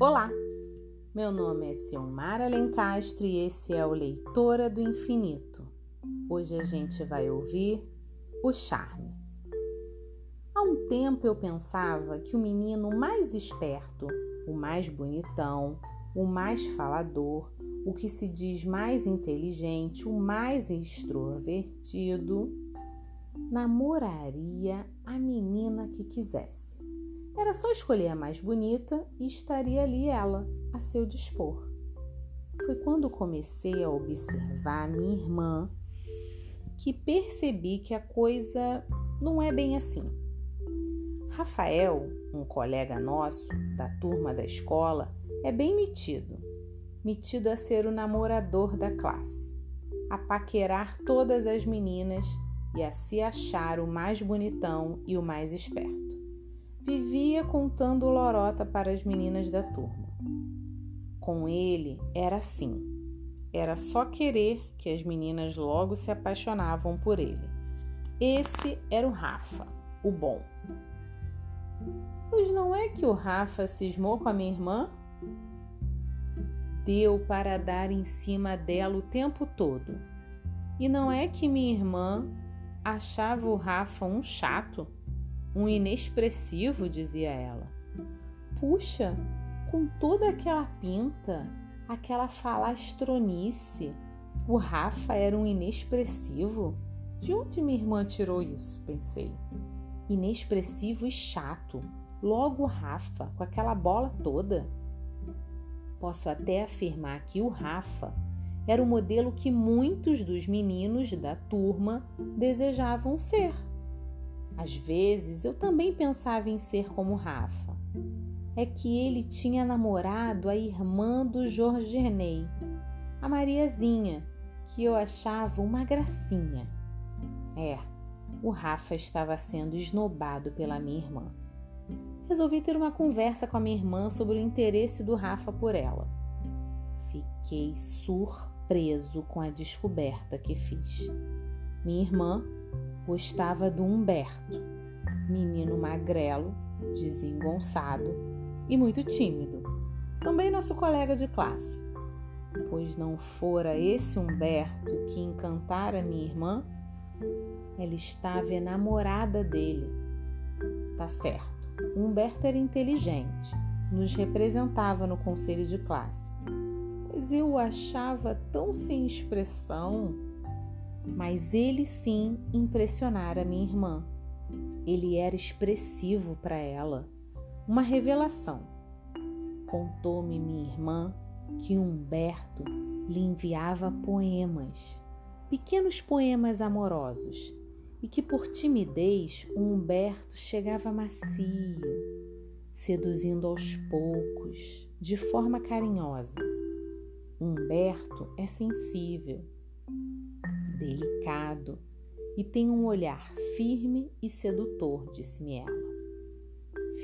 Olá, meu nome é Silmara Alencastre e esse é o Leitora do Infinito. Hoje a gente vai ouvir O Charme. Há um tempo eu pensava que o menino mais esperto, o mais bonitão, o mais falador, o que se diz mais inteligente, o mais extrovertido, namoraria a menina que quisesse. Era só escolher a mais bonita e estaria ali ela, a seu dispor. Foi quando comecei a observar minha irmã que percebi que a coisa não é bem assim. Rafael, um colega nosso da turma da escola, é bem metido. Metido a ser o namorador da classe, a paquerar todas as meninas e a se achar o mais bonitão e o mais esperto vivia contando lorota para as meninas da turma. Com ele era assim. Era só querer que as meninas logo se apaixonavam por ele. Esse era o Rafa, o bom. Pois não é que o Rafa cismou com a minha irmã? Deu para dar em cima dela o tempo todo. E não é que minha irmã achava o Rafa um chato? Um inexpressivo, dizia ela. Puxa, com toda aquela pinta, aquela falastronice, o Rafa era um inexpressivo? De onde minha irmã tirou isso? pensei. Inexpressivo e chato. Logo Rafa, com aquela bola toda. Posso até afirmar que o Rafa era o modelo que muitos dos meninos da turma desejavam ser. Às vezes eu também pensava em ser como Rafa. É que ele tinha namorado a irmã do Jorgenei, a Mariazinha, que eu achava uma gracinha. É, o Rafa estava sendo esnobado pela minha irmã. Resolvi ter uma conversa com a minha irmã sobre o interesse do Rafa por ela. Fiquei surpreso com a descoberta que fiz. Minha irmã gostava do Humberto, menino magrelo, desengonçado e muito tímido, também nosso colega de classe. Pois não fora esse Humberto que encantara minha irmã, ela estava enamorada dele. Tá certo, Humberto era inteligente, nos representava no conselho de classe, mas eu o achava tão sem expressão mas ele sim impressionara minha irmã. Ele era expressivo para ela, uma revelação. Contou-me minha irmã que Humberto lhe enviava poemas, pequenos poemas amorosos, e que por timidez o Humberto chegava macio, seduzindo aos poucos, de forma carinhosa. Humberto é sensível delicado e tem um olhar firme e sedutor, disse-me ela.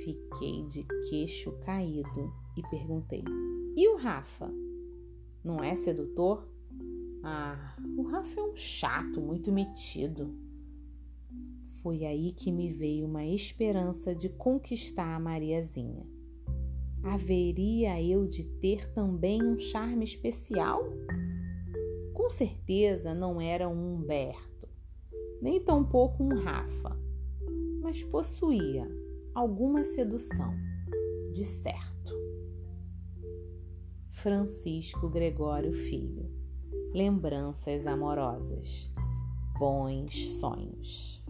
Fiquei de queixo caído e perguntei: E o Rafa? Não é sedutor? Ah, o Rafa é um chato, muito metido. Foi aí que me veio uma esperança de conquistar a Mariazinha. Haveria eu de ter também um charme especial? Com certeza não era um Humberto, nem tampouco um Rafa, mas possuía alguma sedução, de certo. Francisco Gregório Filho Lembranças amorosas, bons sonhos.